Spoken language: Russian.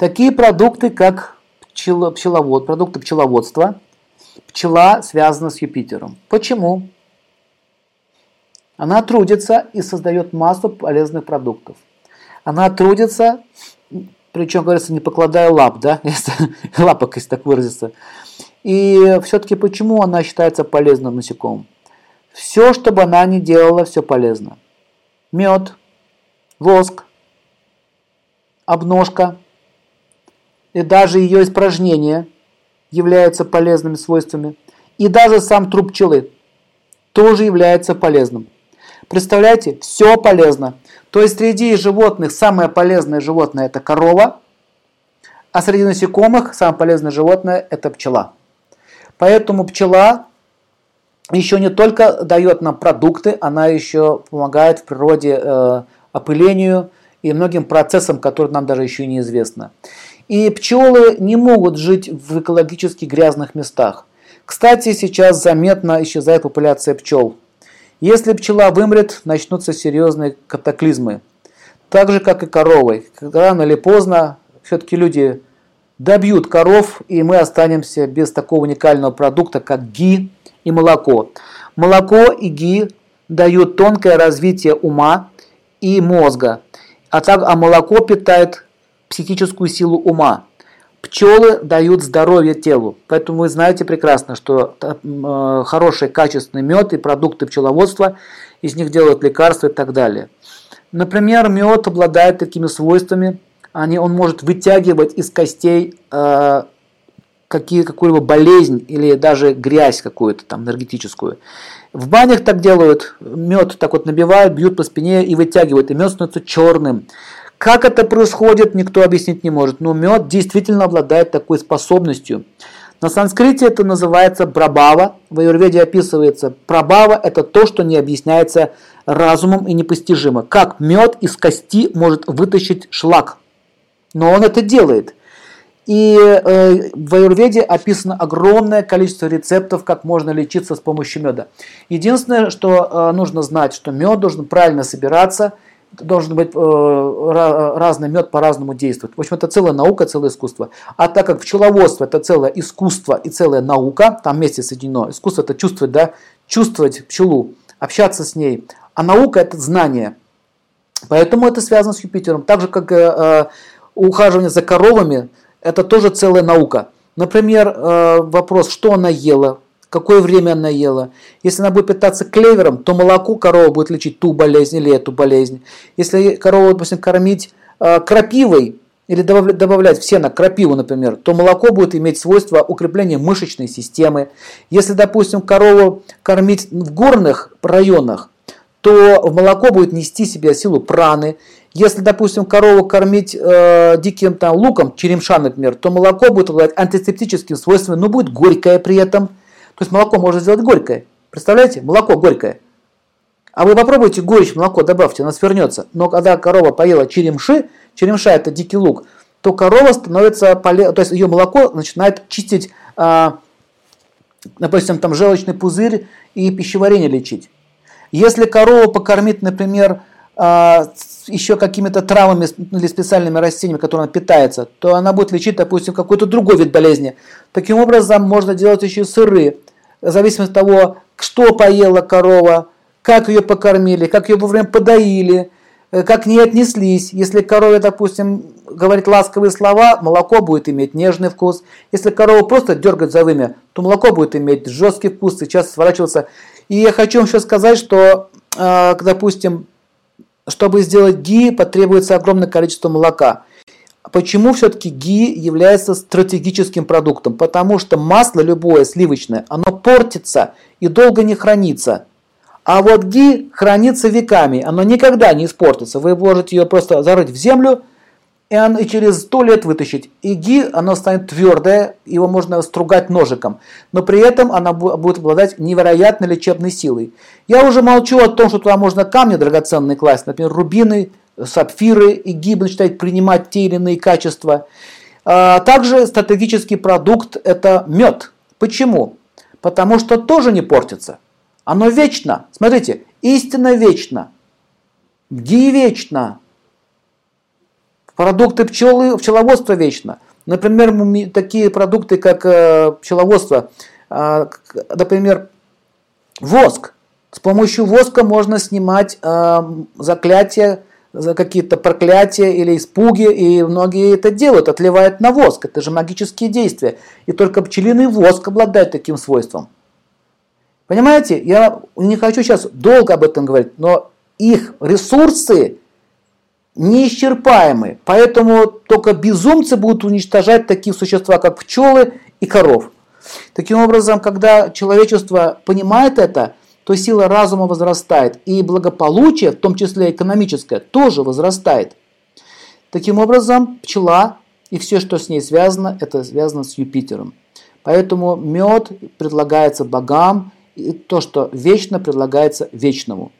Такие продукты, как пчело, пчеловод, продукты пчеловодства, пчела связана с Юпитером. Почему? Она трудится и создает массу полезных продуктов. Она трудится, причем, говорится, не покладая лап, да, лапок, если так выразиться. И все-таки почему она считается полезным насекомым? Все, что бы она ни делала, все полезно. Мед, воск, обножка и даже ее испражнения являются полезными свойствами. И даже сам труп пчелы тоже является полезным. Представляете, все полезно. То есть среди животных самое полезное животное это корова, а среди насекомых самое полезное животное это пчела. Поэтому пчела еще не только дает нам продукты, она еще помогает в природе э, опылению и многим процессам, которые нам даже еще неизвестны. И пчелы не могут жить в экологически грязных местах. Кстати, сейчас заметно исчезает популяция пчел. Если пчела вымрет, начнутся серьезные катаклизмы. Так же, как и коровы. Рано или поздно все-таки люди добьют коров, и мы останемся без такого уникального продукта, как ги и молоко. Молоко и ги дают тонкое развитие ума и мозга, а, так, а молоко питает психическую силу ума. Пчелы дают здоровье телу, поэтому вы знаете прекрасно, что э, хороший качественный мед и продукты пчеловодства, из них делают лекарства и так далее. Например, мед обладает такими свойствами, они, он может вытягивать из костей э, какие, какую-либо болезнь или даже грязь какую-то там энергетическую. В банях так делают, мед так вот набивают, бьют по спине и вытягивают, и мед становится черным. Как это происходит, никто объяснить не может. Но мед действительно обладает такой способностью. На санскрите это называется брабава. В аюрведе описывается прабава – это то, что не объясняется разумом и непостижимо. Как мед из кости может вытащить шлак. Но он это делает. И э, в аюрведе описано огромное количество рецептов, как можно лечиться с помощью меда. Единственное, что э, нужно знать, что мед должен правильно собираться – должен быть э, разный мед по-разному действует. В общем, это целая наука, целое искусство. А так как пчеловодство это целое искусство и целая наука, там вместе соединено. Искусство это чувствовать, да, чувствовать пчелу, общаться с ней. А наука это знание. Поэтому это связано с Юпитером. Так же, как э, э ухаживание за коровами, это тоже целая наука. Например, э, вопрос, что она ела, какое время она ела. Если она будет питаться клевером, то молоко корова будет лечить ту болезнь или эту болезнь. Если корову, допустим, кормить э, крапивой или добавлять, в сено крапиву, например, то молоко будет иметь свойство укрепления мышечной системы. Если, допустим, корову кормить в горных районах, то молоко будет нести себе силу праны. Если, допустим, корову кормить э, диким там, луком, черемша, например, то молоко будет обладать антисептическим свойством, но будет горькое при этом – то есть молоко можно сделать горькое. Представляете? Молоко горькое. А вы попробуйте горечь молоко добавьте, оно свернется. Но когда корова поела черемши, черемша это дикий лук, то корова становится полезной, то есть ее молоко начинает чистить, а, допустим, там желчный пузырь и пищеварение лечить. Если корову покормить, например, а, еще какими-то травами или специальными растениями, которыми она питается, то она будет лечить, допустим, какой-то другой вид болезни. Таким образом, можно делать еще сыры, в зависимости от того, что поела корова, как ее покормили, как ее вовремя подоили, э, как к ней отнеслись. Если корове, допустим, говорить ласковые слова, молоко будет иметь нежный вкус. Если корову просто дергать за вымя, то молоко будет иметь жесткий вкус, сейчас сворачиваться. И я хочу вам еще сказать, что, э, допустим, чтобы сделать ги, потребуется огромное количество молока. Почему все-таки ги является стратегическим продуктом? Потому что масло любое сливочное, оно портится и долго не хранится. А вот ги хранится веками, оно никогда не испортится. Вы можете ее просто зарыть в землю и, он, и через сто лет вытащить. И ги, оно станет твердое, его можно стругать ножиком. Но при этом она будет обладать невероятной лечебной силой. Я уже молчу о том, что туда можно камни драгоценные класть, например, рубины, сапфиры и гибы начинают принимать те или иные качества. А, также стратегический продукт – это мед. Почему? Потому что тоже не портится. Оно вечно. Смотрите, истина вечна. Ги вечно. Продукты пчелы, пчеловодства вечно. Например, такие продукты, как э, пчеловодство, э, например, воск. С помощью воска можно снимать э, заклятия, за какие-то проклятия или испуги, и многие это делают, отливают на воск. Это же магические действия. И только пчелиный воск обладает таким свойством. Понимаете, я не хочу сейчас долго об этом говорить, но их ресурсы неисчерпаемы. Поэтому только безумцы будут уничтожать такие существа, как пчелы и коров. Таким образом, когда человечество понимает это, то сила разума возрастает, и благополучие, в том числе экономическое, тоже возрастает. Таким образом, пчела и все, что с ней связано, это связано с Юпитером. Поэтому мед предлагается богам, и то, что вечно предлагается вечному.